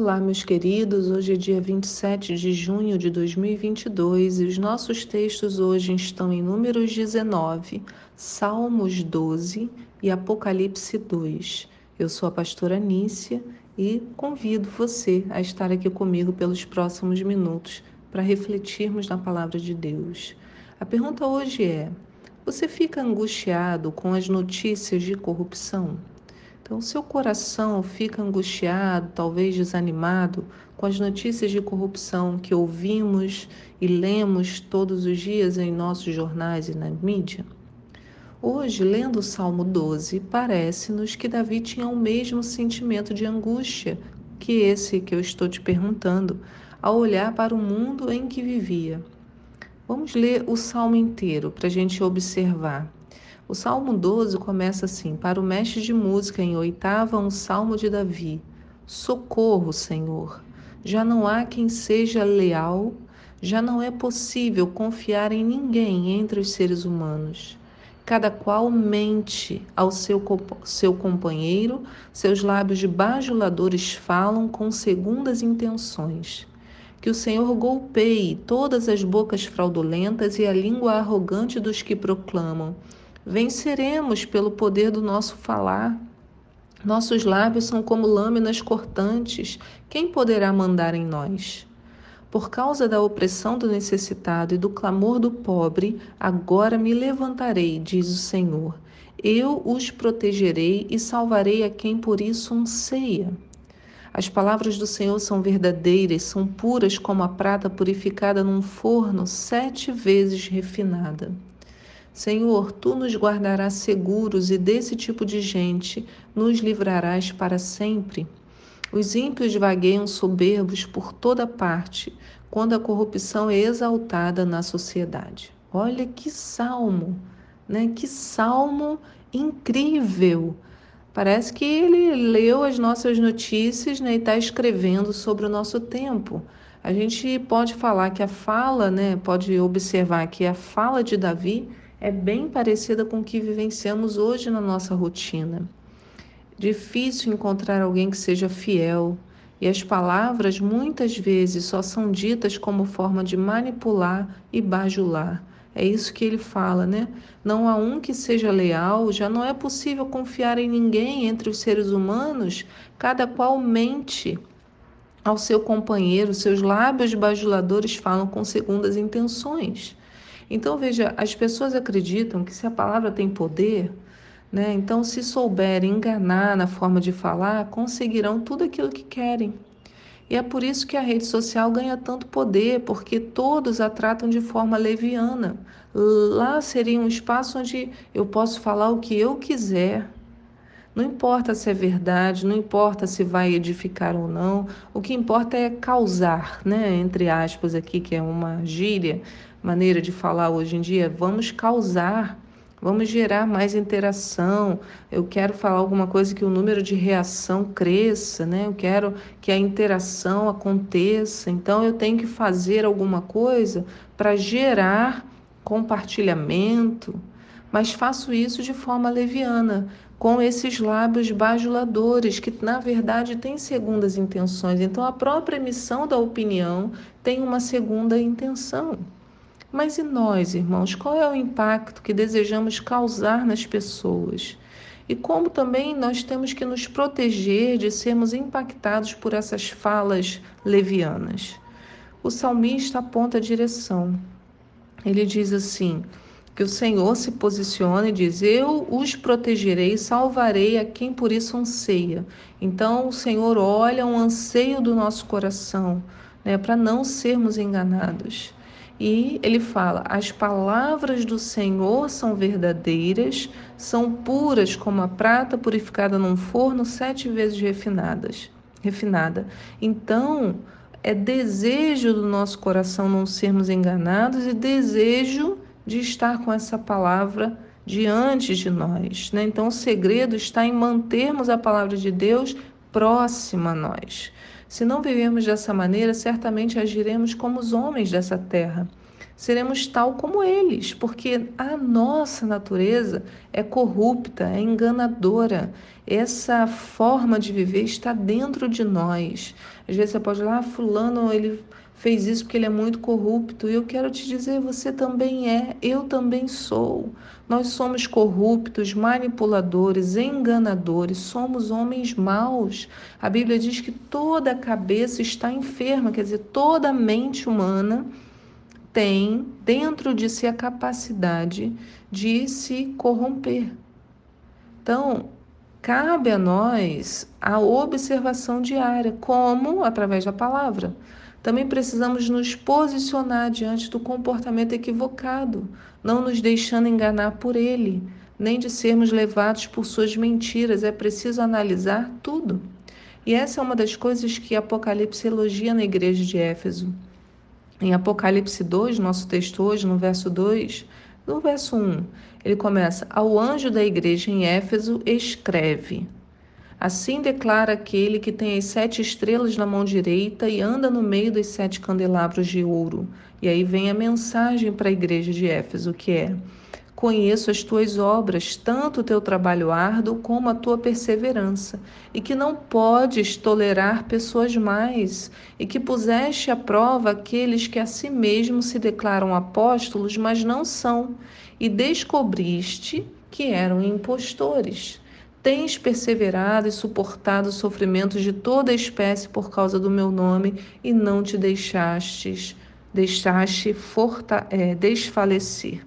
Olá, meus queridos. Hoje é dia 27 de junho de 2022 e os nossos textos hoje estão em Números 19, Salmos 12 e Apocalipse 2. Eu sou a pastora Nícia e convido você a estar aqui comigo pelos próximos minutos para refletirmos na palavra de Deus. A pergunta hoje é: você fica angustiado com as notícias de corrupção? Então, seu coração fica angustiado, talvez desanimado, com as notícias de corrupção que ouvimos e lemos todos os dias em nossos jornais e na mídia? Hoje, lendo o Salmo 12, parece-nos que Davi tinha o mesmo sentimento de angústia que esse que eu estou te perguntando, ao olhar para o mundo em que vivia. Vamos ler o salmo inteiro para a gente observar. O Salmo 12 começa assim: Para o mestre de música, em oitava, um salmo de Davi. Socorro, Senhor. Já não há quem seja leal, já não é possível confiar em ninguém entre os seres humanos. Cada qual mente ao seu, seu companheiro, seus lábios de bajuladores falam com segundas intenções. Que o Senhor golpeie todas as bocas fraudulentas e a língua arrogante dos que proclamam Venceremos pelo poder do nosso falar. Nossos lábios são como lâminas cortantes. Quem poderá mandar em nós? Por causa da opressão do necessitado e do clamor do pobre, agora me levantarei, diz o Senhor. Eu os protegerei e salvarei a quem por isso anseia. As palavras do Senhor são verdadeiras, são puras como a prata purificada num forno sete vezes refinada. Senhor, tu nos guardarás seguros e desse tipo de gente nos livrarás para sempre. Os ímpios vagueiam soberbos por toda parte, quando a corrupção é exaltada na sociedade. Olha que salmo, né? Que salmo incrível. Parece que ele leu as nossas notícias né, e está escrevendo sobre o nosso tempo. A gente pode falar que a fala, né, pode observar que a fala de Davi é bem parecida com o que vivenciamos hoje na nossa rotina. Difícil encontrar alguém que seja fiel, e as palavras muitas vezes só são ditas como forma de manipular e bajular. É isso que ele fala, né? Não há um que seja leal, já não é possível confiar em ninguém entre os seres humanos, cada qual mente ao seu companheiro, seus lábios bajuladores falam com segundas intenções. Então, veja, as pessoas acreditam que se a palavra tem poder, né, então, se souberem enganar na forma de falar, conseguirão tudo aquilo que querem. E é por isso que a rede social ganha tanto poder, porque todos a tratam de forma leviana. Lá seria um espaço onde eu posso falar o que eu quiser. Não importa se é verdade, não importa se vai edificar ou não, o que importa é causar, né? Entre aspas, aqui, que é uma gíria, maneira de falar hoje em dia, vamos causar, vamos gerar mais interação. Eu quero falar alguma coisa que o número de reação cresça, né? Eu quero que a interação aconteça. Então eu tenho que fazer alguma coisa para gerar compartilhamento, mas faço isso de forma leviana, com esses lábios bajuladores, que na verdade têm segundas intenções. Então a própria emissão da opinião tem uma segunda intenção. Mas e nós, irmãos, qual é o impacto que desejamos causar nas pessoas? E como também nós temos que nos proteger de sermos impactados por essas falas levianas? O salmista aponta a direção. Ele diz assim: que o Senhor se posiciona e diz: Eu os protegerei salvarei a quem por isso anseia. Então o Senhor olha um anseio do nosso coração, né, para não sermos enganados. E ele fala: as palavras do Senhor são verdadeiras, são puras como a prata purificada num forno sete vezes refinadas, refinada. Então, é desejo do nosso coração não sermos enganados e desejo de estar com essa palavra diante de nós. Né? Então, o segredo está em mantermos a palavra de Deus próxima a nós. Se não vivemos dessa maneira, certamente agiremos como os homens dessa terra, seremos tal como eles, porque a nossa natureza é corrupta, é enganadora. Essa forma de viver está dentro de nós. Às vezes você pode falar, ah, fulano, ele fez isso porque ele é muito corrupto. E eu quero te dizer, você também é, eu também sou. Nós somos corruptos, manipuladores, enganadores, somos homens maus. A Bíblia diz que toda a cabeça está enferma, quer dizer, toda a mente humana tem dentro de si a capacidade de se corromper. Então, cabe a nós a observação diária, como através da palavra. Também precisamos nos posicionar diante do comportamento equivocado, não nos deixando enganar por ele, nem de sermos levados por suas mentiras. É preciso analisar tudo. E essa é uma das coisas que Apocalipse elogia na igreja de Éfeso. Em Apocalipse 2, nosso texto hoje, no verso 2, no verso 1, ele começa: Ao anjo da igreja em Éfeso, escreve. Assim declara aquele que tem as sete estrelas na mão direita e anda no meio dos sete candelabros de ouro. E aí vem a mensagem para a igreja de Éfeso, que é: Conheço as tuas obras, tanto o teu trabalho árduo como a tua perseverança, e que não podes tolerar pessoas mais, e que puseste à prova aqueles que a si mesmos se declaram apóstolos, mas não são, e descobriste que eram impostores. Tens perseverado e suportado sofrimentos de toda espécie por causa do meu nome, e não te deixastes, deixaste forta, é, desfalecer.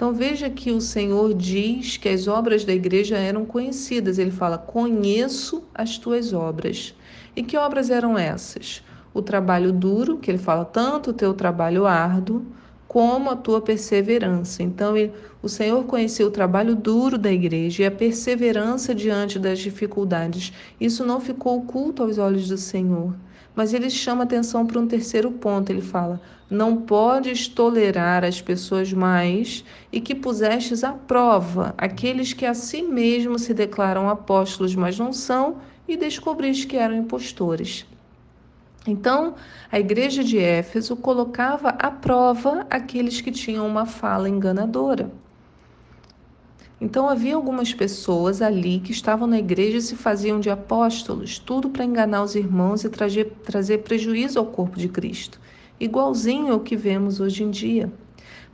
Então veja que o Senhor diz que as obras da igreja eram conhecidas. Ele fala: Conheço as tuas obras. E que obras eram essas? O trabalho duro, que ele fala tanto o teu trabalho árduo, como a tua perseverança. Então, ele, o Senhor conhecia o trabalho duro da igreja e a perseverança diante das dificuldades. Isso não ficou oculto aos olhos do Senhor. Mas ele chama atenção para um terceiro ponto. Ele fala: Não podes tolerar as pessoas mais e que pusestes à prova aqueles que a si mesmos se declaram apóstolos, mas não são, e descobriste que eram impostores. Então, a igreja de Éfeso colocava à prova aqueles que tinham uma fala enganadora. Então havia algumas pessoas ali que estavam na igreja e se faziam de apóstolos, tudo para enganar os irmãos e trazer, trazer prejuízo ao corpo de Cristo, igualzinho ao que vemos hoje em dia.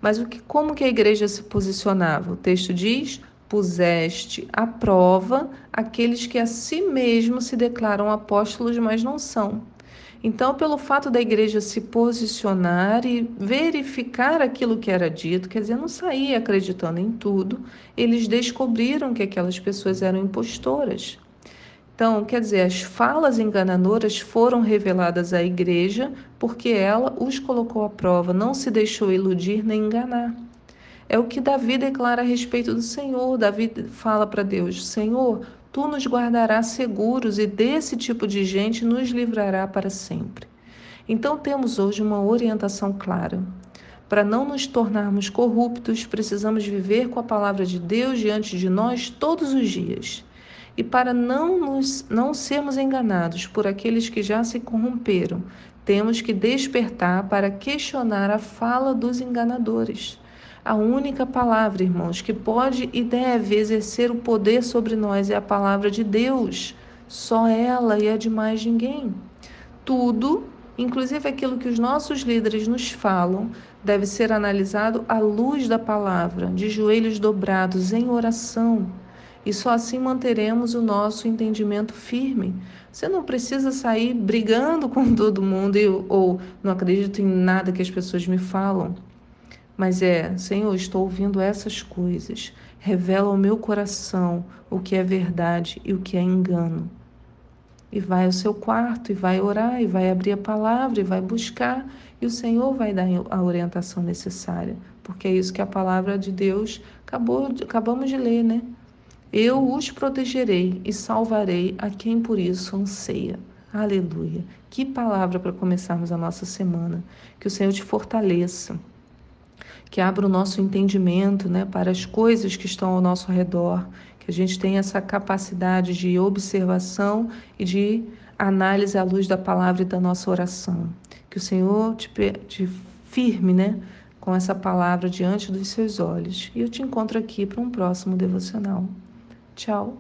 Mas o que, como que a igreja se posicionava? O texto diz: puseste à prova aqueles que a si mesmos se declaram apóstolos, mas não são. Então, pelo fato da igreja se posicionar e verificar aquilo que era dito, quer dizer, não sair acreditando em tudo, eles descobriram que aquelas pessoas eram impostoras. Então, quer dizer, as falas enganadoras foram reveladas à igreja porque ela os colocou à prova, não se deixou iludir nem enganar. É o que Davi declara a respeito do Senhor. Davi fala para Deus: Senhor, tu nos guardarás seguros e desse tipo de gente nos livrará para sempre. Então temos hoje uma orientação clara. Para não nos tornarmos corruptos, precisamos viver com a palavra de Deus diante de nós todos os dias. E para não, nos, não sermos enganados por aqueles que já se corromperam, temos que despertar para questionar a fala dos enganadores. A única palavra, irmãos, que pode e deve exercer o poder sobre nós é a palavra de Deus. Só ela e é de mais ninguém. Tudo, inclusive aquilo que os nossos líderes nos falam, deve ser analisado à luz da palavra, de joelhos dobrados em oração. E só assim manteremos o nosso entendimento firme. Você não precisa sair brigando com todo mundo ou não acredito em nada que as pessoas me falam. Mas é, Senhor, estou ouvindo essas coisas. Revela ao meu coração o que é verdade e o que é engano. E vai ao seu quarto, e vai orar, e vai abrir a palavra, e vai buscar, e o Senhor vai dar a orientação necessária, porque é isso que a palavra de Deus acabou, acabamos de ler, né? Eu os protegerei e salvarei a quem por isso anseia. Aleluia. Que palavra para começarmos a nossa semana. Que o Senhor te fortaleça que abra o nosso entendimento né, para as coisas que estão ao nosso redor, que a gente tenha essa capacidade de observação e de análise à luz da palavra e da nossa oração. Que o Senhor te, te firme, né? Com essa palavra diante dos seus olhos. E eu te encontro aqui para um próximo devocional. Tchau.